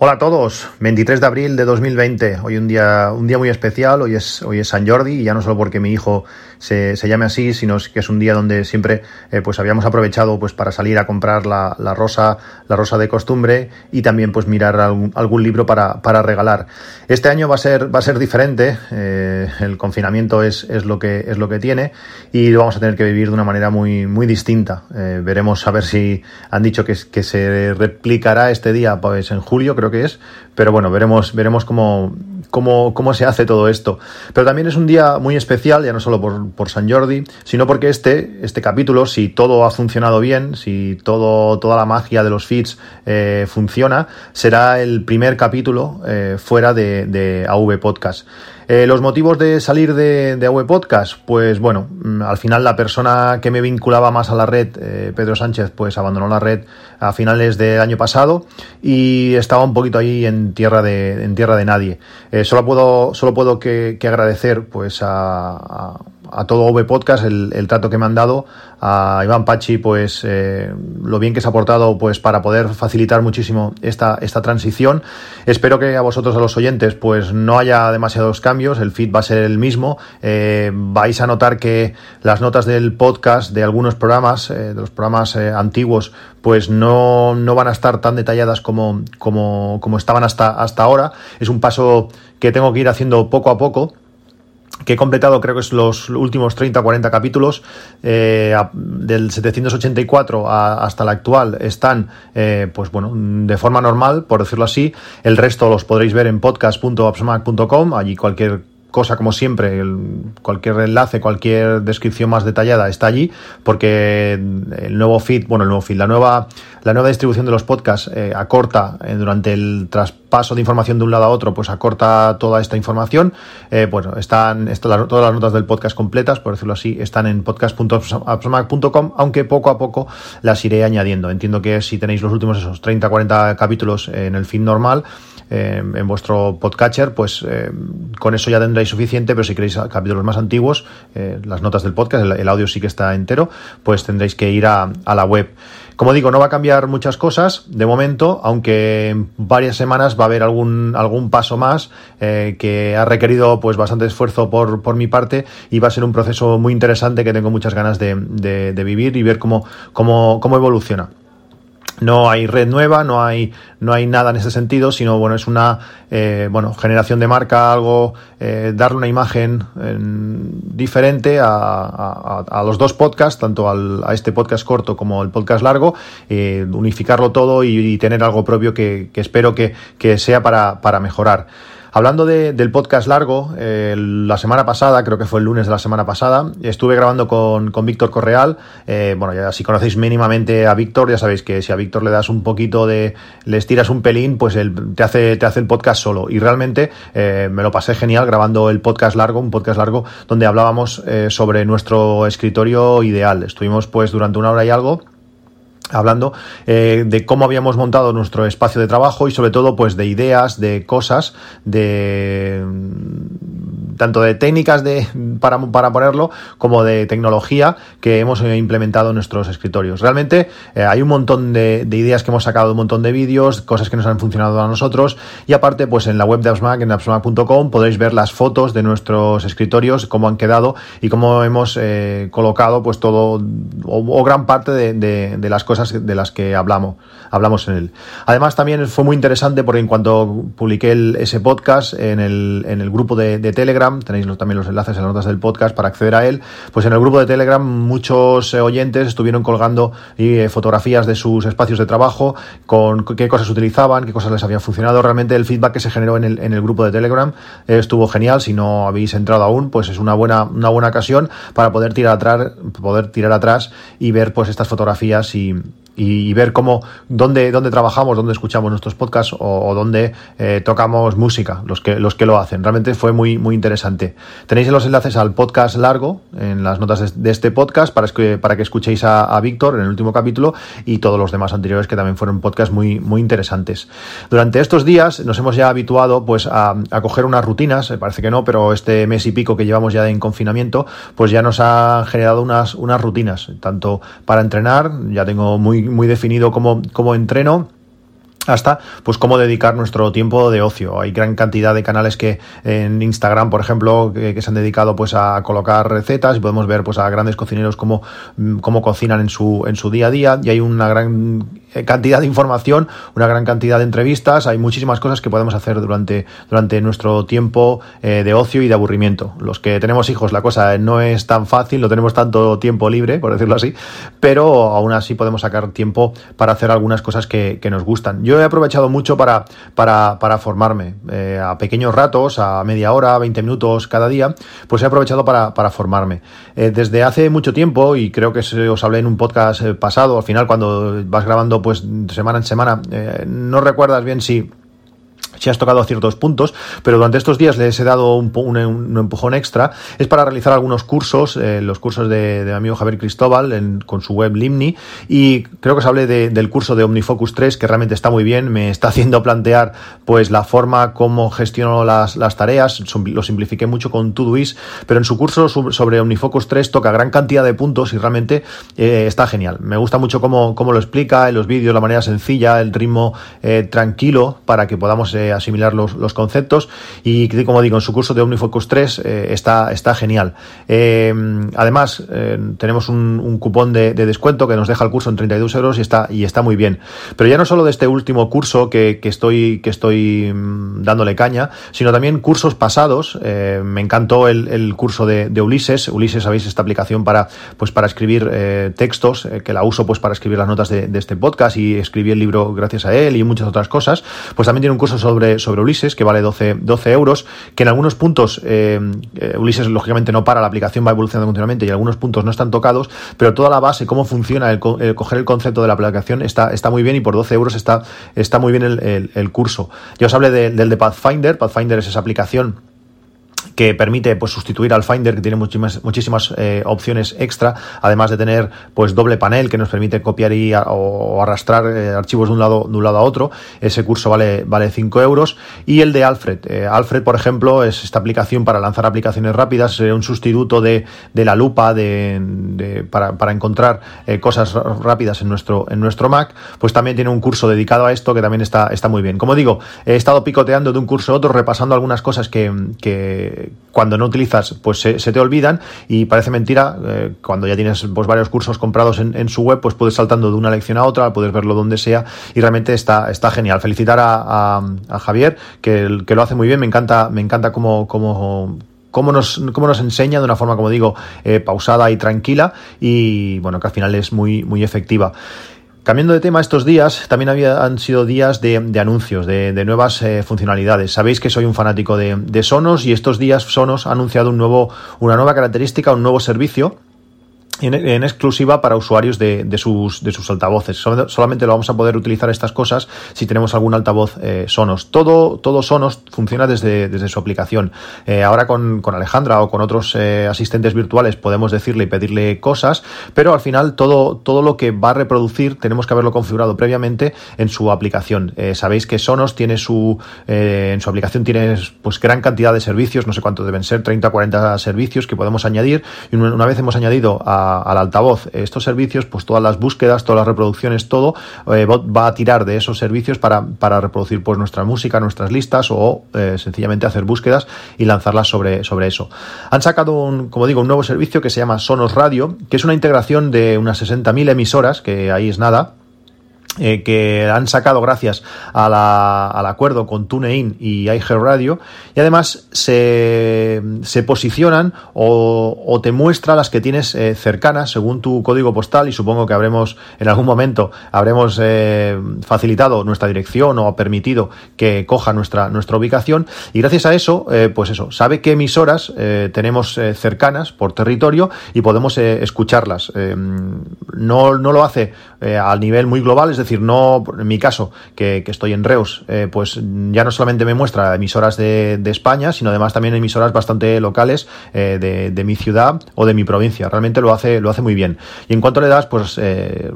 Hola a todos, 23 de abril de 2020, hoy un día, un día muy especial, hoy es, hoy es San Jordi y ya no solo porque mi hijo se, se llame así, sino que es un día donde siempre eh, pues habíamos aprovechado pues para salir a comprar la, la, rosa, la rosa de costumbre y también pues mirar algún, algún libro para, para, regalar. Este año va a ser, va a ser diferente, eh, el confinamiento es, es, lo que, es lo que tiene y lo vamos a tener que vivir de una manera muy, muy distinta. Eh, veremos a ver si han dicho que, que se replicará este día pues en julio, creo que es, pero bueno, veremos, veremos cómo, cómo, cómo se hace todo esto. Pero también es un día muy especial, ya no solo por, por San Jordi, sino porque este, este capítulo, si todo ha funcionado bien, si todo, toda la magia de los feeds eh, funciona, será el primer capítulo eh, fuera de, de AV Podcast. Eh, los motivos de salir de, de Podcast, pues bueno, mm, al final la persona que me vinculaba más a la red, eh, Pedro Sánchez, pues abandonó la red a finales del año pasado y estaba un poquito ahí en tierra de, en tierra de nadie. Eh, solo puedo, solo puedo que, agradecer pues a a todo V Podcast el, el, trato que me han dado, a Iván Pachi, pues eh, lo bien que se ha aportado pues para poder facilitar muchísimo esta, esta transición. Espero que a vosotros, a los oyentes, pues no haya demasiados cambios, el feed va a ser el mismo. Eh, vais a notar que las notas del podcast de algunos programas, eh, de los programas antiguos, pues no, no, van a estar tan detalladas como, como, como estaban hasta, hasta ahora. Es un paso que tengo que ir haciendo poco a poco que he completado creo que es los últimos 30 o 40 capítulos eh, del 784 a, hasta la actual están eh, pues bueno de forma normal por decirlo así. El resto los podréis ver en podcast.appsmac.com allí cualquier cosa como siempre, cualquier enlace, cualquier descripción más detallada está allí, porque el nuevo feed, bueno, el nuevo feed, la nueva, la nueva distribución de los podcasts eh, acorta eh, durante el traspaso de información de un lado a otro, pues acorta toda esta información. Eh, bueno, están, están todas las notas del podcast completas, por decirlo así, están en podcast.appsmac.com, aunque poco a poco las iré añadiendo. Entiendo que si tenéis los últimos esos 30, 40 capítulos en el feed normal, eh, en vuestro podcatcher, pues eh, con eso ya tendréis suficiente, pero si queréis capítulos más antiguos, eh, las notas del podcast, el, audio sí que está entero, pues tendréis que ir a, a la web. Como digo, no va a cambiar muchas cosas de momento, aunque en varias semanas va a haber algún, algún paso más eh, que ha requerido pues bastante esfuerzo por, por mi parte y va a ser un proceso muy interesante que tengo muchas ganas de, de, de vivir y ver cómo, cómo, cómo evoluciona no hay red nueva, no hay, no hay nada en ese sentido, sino bueno, es una eh, bueno, generación de marca, algo, eh, darle una imagen eh, diferente a, a, a, los dos podcasts, tanto al, a este podcast corto como el podcast largo, eh, unificarlo todo y, y, tener algo propio que, que espero que, que sea para, para mejorar. Hablando de, del podcast largo, eh, la semana pasada, creo que fue el lunes de la semana pasada, estuve grabando con, con Víctor Correal. Eh, bueno, ya si conocéis mínimamente a Víctor, ya sabéis que si a Víctor le das un poquito de. le estiras un pelín, pues te hace, te hace el podcast solo. Y realmente eh, me lo pasé genial grabando el podcast largo, un podcast largo, donde hablábamos eh, sobre nuestro escritorio ideal. Estuvimos pues durante una hora y algo hablando eh, de cómo habíamos montado nuestro espacio de trabajo y sobre todo pues de ideas, de cosas, de tanto de técnicas de, para, para ponerlo como de tecnología que hemos implementado en nuestros escritorios. Realmente eh, hay un montón de, de, ideas que hemos sacado, un montón de vídeos, cosas que nos han funcionado a nosotros y aparte pues en la web de AppsMac, en appsmac.com podréis ver las fotos de nuestros escritorios, cómo han quedado y cómo hemos eh, colocado pues todo o, gran parte de, de las cosas de las que hablamos, hablamos en él. Además, también fue muy interesante porque en cuanto publiqué el, ese podcast en el, en el grupo de, Telegram, tenéis también los enlaces en las notas del podcast para acceder a él, pues en el grupo de Telegram muchos eh, oyentes estuvieron colgando eh, fotografías de sus espacios de trabajo, con qué cosas utilizaban, qué cosas les habían funcionado. Realmente el feedback que se generó en el, en el grupo de Telegram eh, estuvo genial. Si no habéis entrado aún, pues es una buena, una buena ocasión para poder tirar atrás, poder tirar atrás y ver pues estas fotografías y, y, ver cómo, dónde, dónde trabajamos, dónde escuchamos nuestros podcasts o, dónde eh, tocamos música, los que, los que lo hacen. Realmente fue muy, muy interesante. Tenéis los enlaces al podcast largo en las notas de, este podcast para, para que escuchéis a, Víctor en el último capítulo y todos los demás anteriores que también fueron podcasts muy, muy interesantes. Durante estos días nos hemos ya habituado pues a, coger unas rutinas, parece que no, pero este mes y pico que llevamos ya en confinamiento, pues ya nos ha generado unas, unas rutinas, tanto para entrenar, ya tengo muy, muy definido cómo, cómo entreno, hasta pues cómo dedicar nuestro tiempo de ocio. Hay gran cantidad de canales que en Instagram, por ejemplo, que, se han dedicado pues a colocar recetas y podemos ver pues a grandes cocineros cómo, cómo cocinan en su, en su día a día y hay una gran cantidad de información, una gran cantidad de entrevistas, hay muchísimas cosas que podemos hacer durante, durante nuestro tiempo eh, de ocio y de aburrimiento. Los que tenemos hijos la cosa no es tan fácil, no tenemos tanto tiempo libre, por decirlo así, pero aún así podemos sacar tiempo para hacer algunas cosas que, nos gustan. Yo he aprovechado mucho para, para, para formarme. Eh, a pequeños ratos, a media hora, 20 minutos cada día, pues he aprovechado para, para formarme. Eh, desde hace mucho tiempo, y creo que os hablé en un podcast eh, pasado, al final cuando vas grabando pues semana en semana, no recuerdas bien si si has tocado ciertos puntos, pero durante estos días les he dado un, empujón extra, es para realizar algunos cursos, eh, los cursos de, mi amigo Javier Cristóbal con su web Limni, y creo que os hablé del curso de OmniFocus 3, que realmente está muy bien, me está haciendo plantear pues la forma como gestiono las, tareas, lo simplifiqué mucho con Todoist, pero en su curso sobre OmniFocus 3 toca gran cantidad de puntos y realmente eh, está genial. Me gusta mucho cómo, cómo, lo explica en los vídeos, la manera sencilla, el ritmo eh, tranquilo, para que podamos asimilar los, los, conceptos y como digo, en su curso de OmniFocus 3 eh, está, está genial. Eh, además, eh, tenemos un, cupón de, descuento que nos deja el curso en 32 euros y está, y está muy bien. Pero ya no solo de este último curso que, estoy, que estoy mm, dándole caña, sino también cursos pasados. me encantó el, curso de, Ulises. Ulises, sabéis, esta aplicación para, pues, para escribir textos, que la uso pues para escribir las notas de, de este podcast y escribí el libro gracias a él y muchas otras cosas. Pues también tiene un curso sobre sobre, Ulises, que vale 12, 12 euros, que en algunos puntos eh, eh, Ulises lógicamente no para, la aplicación va evolucionando continuamente y algunos puntos no están tocados, pero toda la base, cómo funciona el, coger el concepto de la aplicación está, está muy bien y por 12 euros está, está muy bien el, curso. Ya os hablé del de Pathfinder, Pathfinder es esa aplicación que permite pues, sustituir al Finder, que tiene muchísimas, muchísimas eh, opciones extra, además de tener pues doble panel que nos permite copiar y o arrastrar eh, archivos de un lado de un lado a otro. Ese curso vale, vale 5 euros. Y el de Alfred. Eh, Alfred, por ejemplo, es esta aplicación para lanzar aplicaciones rápidas, un sustituto de, de, la lupa de, para, para, encontrar cosas rápidas en nuestro, en nuestro Mac. Pues también tiene un curso dedicado a esto que también está, está muy bien. Como digo, he estado picoteando de un curso a otro, repasando algunas cosas que, que cuando no utilizas, pues se, te olvidan y parece mentira, eh, cuando ya tienes pues, varios cursos comprados en, su web, pues puedes saltando de una lección a otra, puedes verlo donde sea y realmente está, está genial. Felicitar a, Javier, que, que, lo hace muy bien, me encanta, me encanta cómo, cómo cómo nos, cómo nos enseña de una forma, como digo, eh, pausada y tranquila y bueno, que al final es muy, muy efectiva. Cambiando de tema, estos días también había, han sido días de, anuncios, de, nuevas eh, funcionalidades. Sabéis que soy un fanático de, de, Sonos y estos días Sonos ha anunciado un nuevo, una nueva característica, un nuevo servicio en, exclusiva para usuarios de, sus, de sus altavoces. solamente lo vamos a poder utilizar estas cosas si tenemos algún altavoz eh, Sonos. Todo, todo Sonos funciona desde, desde su aplicación. Eh, ahora con, Alejandra o con otros eh, asistentes virtuales podemos decirle y pedirle cosas, pero al final todo, todo lo que va a reproducir tenemos que haberlo configurado previamente en su aplicación. sabéis que Sonos tiene su, en su aplicación tiene pues gran cantidad de servicios, no sé cuántos deben ser, 30 o 40 servicios que podemos añadir y una vez hemos añadido a al altavoz estos servicios, pues todas las búsquedas, todas las reproducciones, todo eh, va a tirar de esos servicios para, para reproducir pues nuestra música, nuestras listas o eh, sencillamente hacer búsquedas y lanzarlas sobre, sobre eso. Han sacado, un, como digo, un nuevo servicio que se llama Sonos Radio, que es una integración de unas 60.000 emisoras, que ahí es nada, eh, que han sacado gracias al acuerdo con TuneIn y iHeartRadio y además se, se posicionan o, te muestra las que tienes eh, cercanas según tu código postal y supongo que habremos en algún momento habremos eh, facilitado nuestra dirección o permitido que coja nuestra, nuestra ubicación. Y gracias a eso pues eso sabe qué emisoras tenemos cercanas por territorio y podemos escucharlas. No, no lo hace a nivel muy global es decir decir, no, en mi caso, que, estoy en Reus, eh, pues ya no solamente me muestra emisoras de, España, sino además también emisoras bastante locales eh, de, mi ciudad o de mi provincia. Realmente lo hace, lo hace muy bien. Y en cuanto le das, pues eh,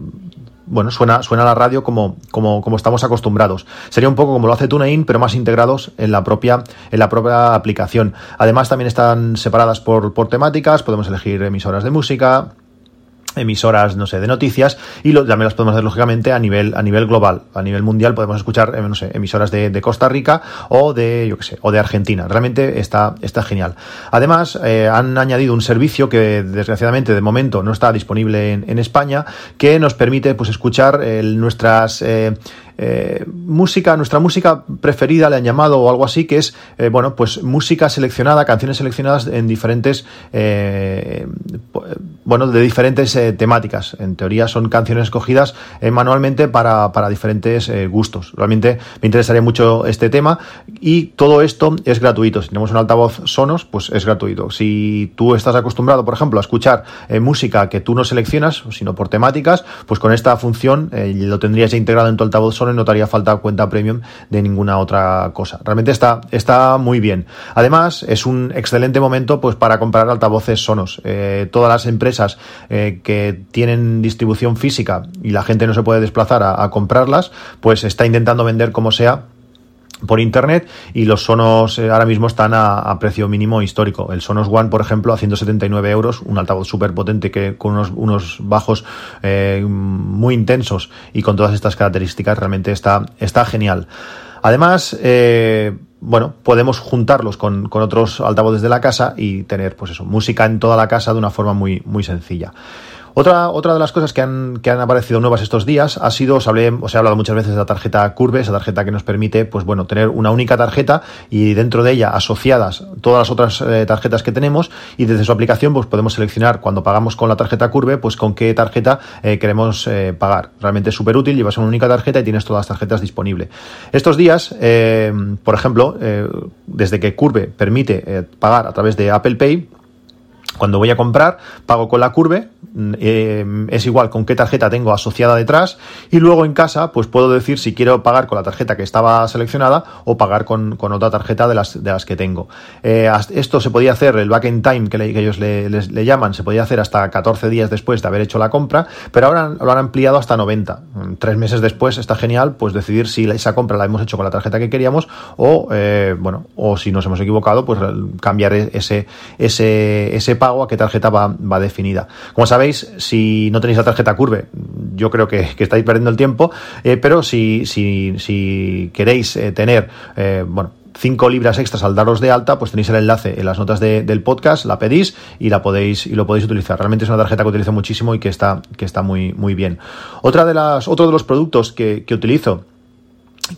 bueno, suena, suena la radio como, como, estamos acostumbrados. Sería un poco como lo hace TuneIn, pero más integrados en la propia, en la propia aplicación. Además, también están separadas por temáticas, podemos elegir emisoras de música, emisoras, no sé, de noticias y lo, también las podemos hacer lógicamente a nivel, a nivel global, a nivel mundial podemos escuchar, eh, no sé, emisoras de, Costa Rica o de, yo qué sé, o de Argentina. Realmente está, está genial. Además, eh, han añadido un servicio que desgraciadamente de momento no está disponible en, España, que nos permite pues escuchar nuestras eh, eh, música, nuestra música preferida le han llamado o algo así, que es, eh, bueno, pues música seleccionada, canciones seleccionadas en diferentes, eh, bueno, de diferentes temáticas. En teoría son canciones escogidas manualmente para, para diferentes gustos. Realmente me interesaría mucho este tema y todo esto es gratuito. Si tenemos un altavoz Sonos, pues es gratuito. Si tú estás acostumbrado, por ejemplo, a escuchar música que tú no seleccionas, sino por temáticas, pues con esta función lo tendrías ya integrado en tu altavoz Sonos no te falta cuenta premium de ninguna otra cosa. Realmente está, está muy bien. Además, es un excelente momento pues para comprar altavoces Sonos. Eh, todas las empresas eh, que tienen distribución física y la gente no se puede desplazar a comprarlas, pues está intentando vender como sea por internet y los Sonos eh, ahora mismo están a, precio mínimo histórico. El Sonos One, por ejemplo, a 179 euros, un altavoz súper potente que con unos, unos bajos eh, muy intensos y con todas estas características realmente está, está genial. Además, eh, bueno, podemos juntarlos con, con, otros altavoces de la casa y tener, pues eso, música en toda la casa de una forma muy, muy sencilla. Otra, otra de las cosas que han, que han aparecido nuevas estos días ha sido, os, hablé, os he hablado muchas veces de la tarjeta Curve, esa tarjeta que nos permite, pues bueno, tener una única tarjeta y dentro de ella asociadas todas las otras eh, tarjetas que tenemos y desde su aplicación pues podemos seleccionar cuando pagamos con la tarjeta Curve, pues con qué tarjeta eh, queremos eh, pagar. Realmente es súper útil, llevas una única tarjeta y tienes todas las tarjetas disponibles. Estos días, por ejemplo, desde que Curve permite pagar a través de Apple Pay, cuando voy a comprar, pago con la curve, mm, eh, es igual con qué tarjeta tengo asociada detrás y luego en casa pues puedo decir si quiero pagar con la tarjeta que estaba seleccionada o pagar con, otra tarjeta de las, de las que tengo. Eh, esto se podía hacer, el back in time que, ellos le, llaman, se podía hacer hasta 14 días después de haber hecho la compra, pero ahora lo han ampliado hasta 90. Mm, tres meses después está genial pues decidir si esa compra la hemos hecho con la tarjeta que queríamos o, eh, bueno, o si nos hemos equivocado pues cambiar ese, ese, ese pago a qué tarjeta va, definida. Como sabéis, si no tenéis la tarjeta Curve, yo creo que, estáis perdiendo el tiempo, eh, pero si, si, si queréis eh, tener, eh, bueno, 5 libras extras al daros de alta, pues tenéis el enlace en las notas del podcast, la pedís y la podéis y lo podéis utilizar. Realmente es una tarjeta que utilizo muchísimo y que está, que está muy, muy bien. Otra de las, otro de los productos que, que utilizo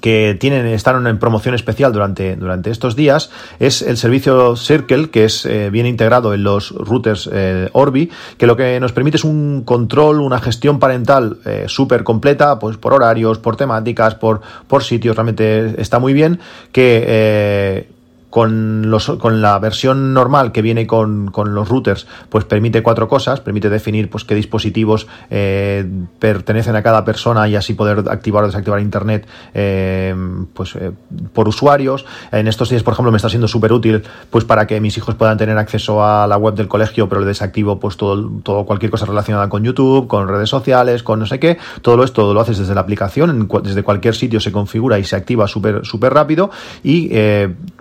que tienen, están en promoción especial durante, durante estos días es el servicio Circle, que es eh, bien integrado en los routers eh, Orbi, que lo que nos permite es un control, una gestión parental eh, súper completa, pues por horarios, por temáticas, por, por sitios, realmente está muy bien, que con, los, con la versión normal que viene con, con, los routers, pues permite cuatro cosas, permite definir pues qué dispositivos eh, pertenecen a cada persona y así poder activar o desactivar internet eh, pues eh, por usuarios. En estos días, por ejemplo, me está siendo súper útil pues para que mis hijos puedan tener acceso a la web del colegio, pero le desactivo pues todo, todo cualquier cosa relacionada con YouTube, con redes sociales, con no sé qué. Todo esto lo haces desde la aplicación, desde cualquier sitio se configura y se activa súper súper rápido y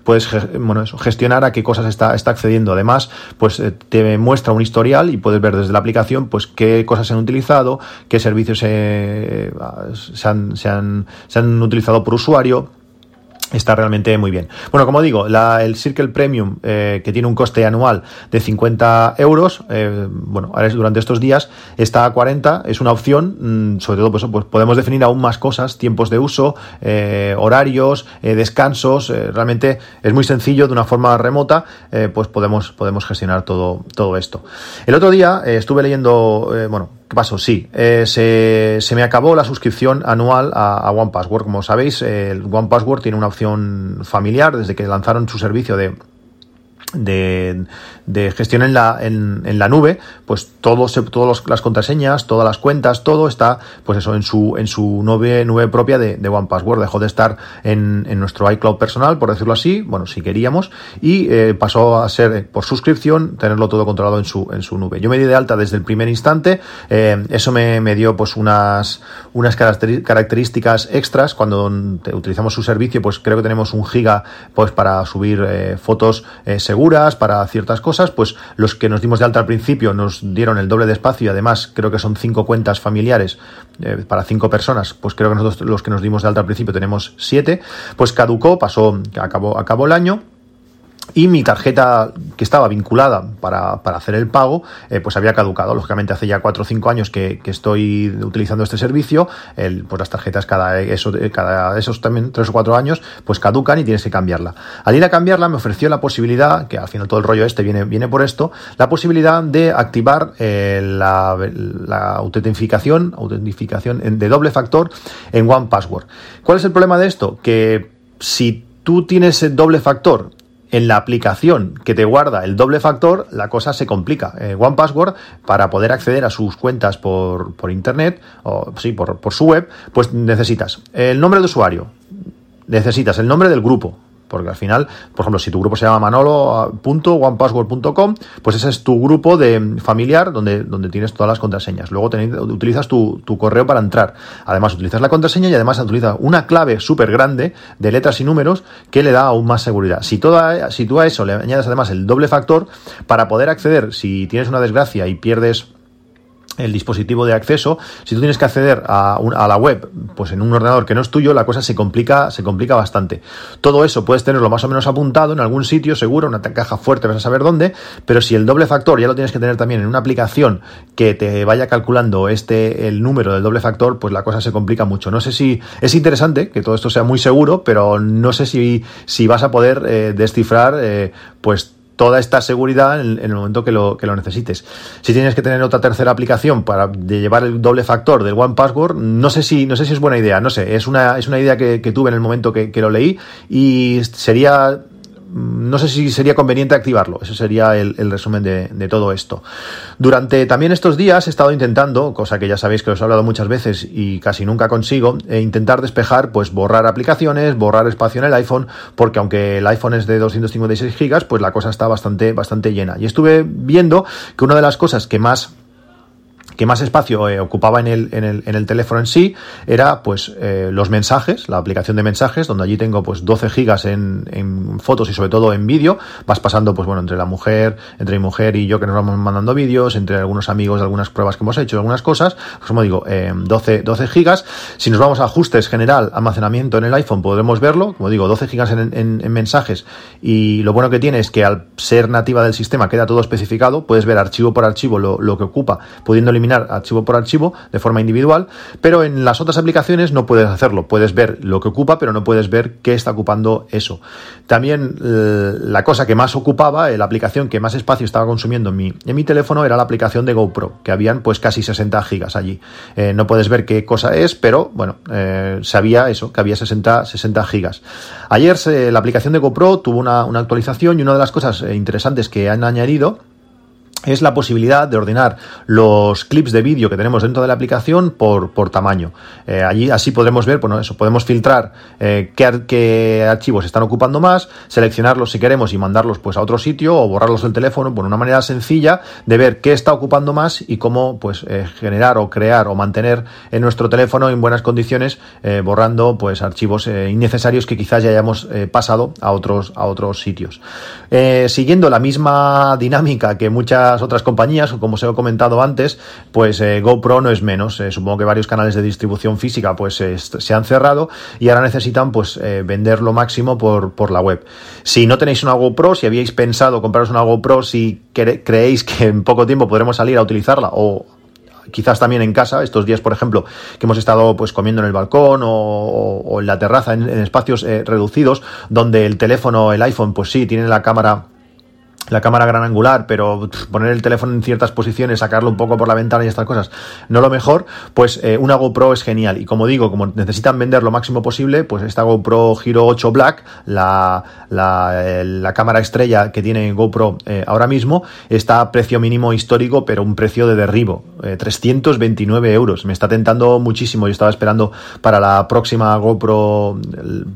puedes bueno, eso, gestionar a qué cosas está, está accediendo. Además, pues eh, te muestra un historial y puedes ver desde la aplicación pues qué cosas se han utilizado, qué servicios se, han, se, han, se han utilizado por usuario está realmente muy bien. Bueno, como digo, la, el Circle Premium, eh, que tiene un coste anual de 50 euros, eh, bueno, ahora es durante estos días, está a 40, es una opción, mm, sobre todo pues, pues, podemos definir aún más cosas, tiempos de uso, eh, horarios, descansos, realmente es muy sencillo, de una forma remota, pues podemos, podemos gestionar todo, todo esto. El otro día estuve leyendo, bueno, ¿Qué pasó? Sí, eh, se, me acabó la suscripción anual a, One Password. Como sabéis, el One Password tiene una opción familiar desde que lanzaron su servicio de de, gestión en la, en, la nube, pues todo todas las contraseñas, todas las cuentas, todo está, pues eso, en su, en su nube, nube propia de, de One Password. Dejó de estar en, en, nuestro iCloud personal, por decirlo así, bueno, si queríamos, y eh, pasó a ser eh, por suscripción, tenerlo todo controlado en su, en su nube. Yo me di de alta desde el primer instante, eh, eso me, me, dio pues unas, unas características extras. Cuando utilizamos su servicio, pues creo que tenemos un giga pues para subir fotos seguras para ciertas cosas, pues los que nos dimos de alta al principio nos dieron el doble de espacio y además creo que son cinco cuentas familiares eh, para cinco personas, pues creo que nosotros los que nos dimos de alta al principio tenemos siete, pues caducó, pasó, acabó, acabó el año y mi tarjeta que estaba vinculada para, para hacer el pago, eh, pues había caducado. Lógicamente hace ya 4 o 5 años que, que, estoy utilizando este servicio, el, pues las tarjetas cada, eso, cada esos también 3 o 4 años, pues caducan y tienes que cambiarla. Al ir a cambiarla me ofreció la posibilidad, que al final todo el rollo este viene, viene por esto, la posibilidad de activar eh, la, la autentificación, autentificación de doble factor en One Password. ¿Cuál es el problema de esto? Que si tú tienes el doble factor en la aplicación que te guarda el doble factor, la cosa se complica. Eh, One Password, para poder acceder a sus cuentas por, por internet, o sí, por, por su web, pues necesitas el nombre de usuario, necesitas el nombre del grupo, porque al final, por ejemplo, si tu grupo se llama manolo.onepassword.com, pues ese es tu grupo de familiar donde, donde tienes todas las contraseñas. Luego utilizas tu, correo para entrar. Además, utilizas la contraseña y además utilizas una clave súper grande de letras y números que le da aún más seguridad. Si, toda, si tú a eso le añades además el doble factor, para poder acceder, si tienes una desgracia y pierdes el dispositivo de acceso, si tú tienes que acceder a, a, la web, pues en un ordenador que no es tuyo, la cosa se complica, se complica bastante. Todo eso puedes tenerlo más o menos apuntado en algún sitio, seguro, una caja fuerte, vas a saber dónde, pero si el doble factor ya lo tienes que tener también en una aplicación que te vaya calculando este, el número del doble factor, pues la cosa se complica mucho. No sé si es interesante que todo esto sea muy seguro, pero no sé si, si vas a poder eh, descifrar, eh, pues toda esta seguridad en, el momento que lo, que lo necesites. Si tienes que tener otra tercera aplicación para llevar el doble factor del One Password, no sé si, no sé si es buena idea, no sé, es una, es una idea que, tuve en el momento que, lo leí y sería no sé si sería conveniente activarlo. Ese sería el, resumen de, todo esto. Durante también estos días he estado intentando, cosa que ya sabéis que os he hablado muchas veces y casi nunca consigo, eh, intentar despejar, pues borrar aplicaciones, borrar espacio en el iPhone, porque aunque el iPhone es de 256 gigas, pues la cosa está bastante, bastante llena. Y estuve viendo que una de las cosas que más que más espacio eh, ocupaba en el, en, el, en el, teléfono en sí era pues eh, los mensajes, la aplicación de mensajes, donde allí tengo pues 12 gigas en, fotos y sobre todo en vídeo. Vas pasando pues bueno entre la mujer, entre mi mujer y yo que nos vamos mandando vídeos, entre algunos amigos de algunas pruebas que hemos hecho, algunas cosas, pues como digo, eh, 12, 12 gigas. Si nos vamos a ajustes general, almacenamiento en el iPhone, podremos verlo, como digo, 12 gigas en, en mensajes y lo bueno que tiene es que al ser nativa del sistema queda todo especificado, puedes ver archivo por archivo lo, lo que ocupa, pudiendo archivo por archivo de forma individual, pero en las otras aplicaciones no puedes hacerlo. Puedes ver lo que ocupa, pero no puedes ver qué está ocupando eso. También eh, la cosa que más ocupaba, eh, la aplicación que más espacio estaba consumiendo en mi, teléfono era la aplicación de GoPro, que habían pues casi 60 gigas allí. Eh, no puedes ver qué cosa es, pero bueno, sabía eso, que había 60, 60 gigas. Ayer la aplicación de GoPro tuvo una actualización y una de las cosas interesantes que han añadido es la posibilidad de ordenar los clips de vídeo que tenemos dentro de la aplicación por, por tamaño. Eh, allí así podremos ver, bueno, eso, podemos filtrar eh, qué, qué, archivos están ocupando más, seleccionarlos si queremos y mandarlos pues a otro sitio o borrarlos del teléfono por una manera sencilla de ver qué está ocupando más y cómo pues eh, generar o crear o mantener en nuestro teléfono en buenas condiciones borrando pues archivos innecesarios que quizás ya hayamos pasado a otros a otros sitios. siguiendo la misma dinámica que muchas otras, otras compañías, como os he comentado antes, pues eh, GoPro no es menos. Eh, supongo que varios canales de distribución física pues se han cerrado y ahora necesitan pues vender lo máximo por, por la web. Si no tenéis una GoPro, si habíais pensado compraros una GoPro, si creéis que en poco tiempo podremos salir a utilizarla o quizás también en casa, estos días, por ejemplo, que hemos estado pues comiendo en el balcón o, en la terraza, en, espacios eh, reducidos, donde el teléfono, el iPhone, pues sí, tiene la cámara la cámara gran angular, pero poner el teléfono en ciertas posiciones, sacarlo un poco por la ventana y estas cosas, no lo mejor, pues eh, una GoPro es genial. Y como digo, como necesitan vender lo máximo posible, pues esta GoPro Hero 8 Black, la, la, cámara estrella que tiene GoPro eh, ahora mismo, está a precio mínimo histórico, pero un precio de derribo, 329 eh, euros. Me está tentando muchísimo. Yo estaba esperando para la próxima GoPro,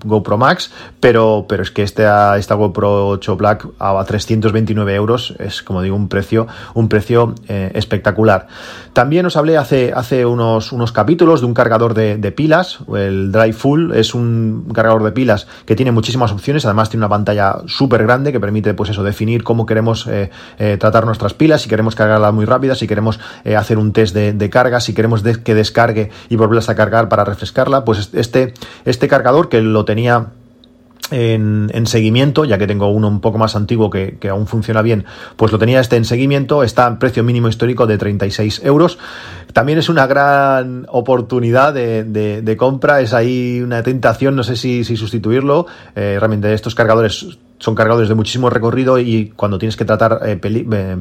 GoPro Max, pero, pero es que esta, esta GoPro 8 Black a 329 29 euros es, como digo, un precio, un precio eh, espectacular. También os hablé hace, hace unos, unos capítulos de un cargador de, pilas, el Drive Full, es un cargador de pilas que tiene muchísimas opciones, además tiene una pantalla súper grande que permite, pues eso, definir cómo queremos eh, eh, tratar nuestras pilas, si queremos cargarla muy rápida, si queremos hacer un test de, carga, si queremos que descargue y volverlas a cargar para refrescarla, pues este, este cargador que lo tenía en, seguimiento, ya que tengo uno un poco más antiguo que, aún funciona bien, pues lo tenía este en seguimiento, está en precio mínimo histórico de 36 euros. También es una gran oportunidad de, compra, es ahí una tentación, no sé si, sustituirlo. Eh, realmente estos cargadores son cargadores de muchísimo recorrido y cuando tienes que tratar eh, eh,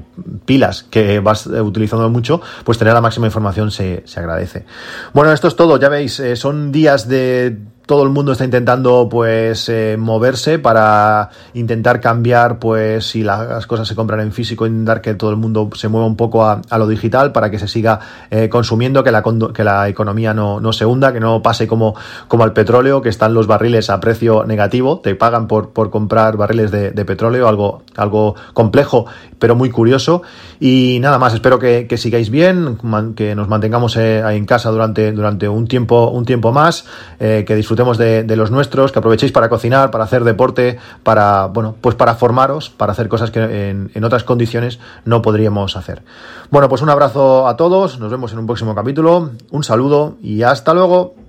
pilas que vas utilizando mucho, pues tener la máxima información se, se agradece. Bueno, esto es todo, ya veis, son días de todo el mundo está intentando pues eh, moverse para intentar cambiar pues si las cosas se compran en físico intentar que todo el mundo se mueva un poco a, lo digital para que se siga eh, consumiendo que la, que la economía no, no, se hunda que no pase como, como al petróleo que están los barriles a precio negativo te pagan por, por comprar barriles de, petróleo algo, algo complejo pero muy curioso. Y nada más espero que, sigáis bien que nos mantengamos eh, ahí en casa durante, durante un tiempo un tiempo más que disfrutemos de, los nuestros, que aprovechéis para cocinar, para hacer deporte, para, bueno, pues para formaros, para hacer cosas que en, en otras condiciones no podríamos hacer. Bueno, pues un abrazo a todos, nos vemos en un próximo capítulo, un saludo y hasta luego.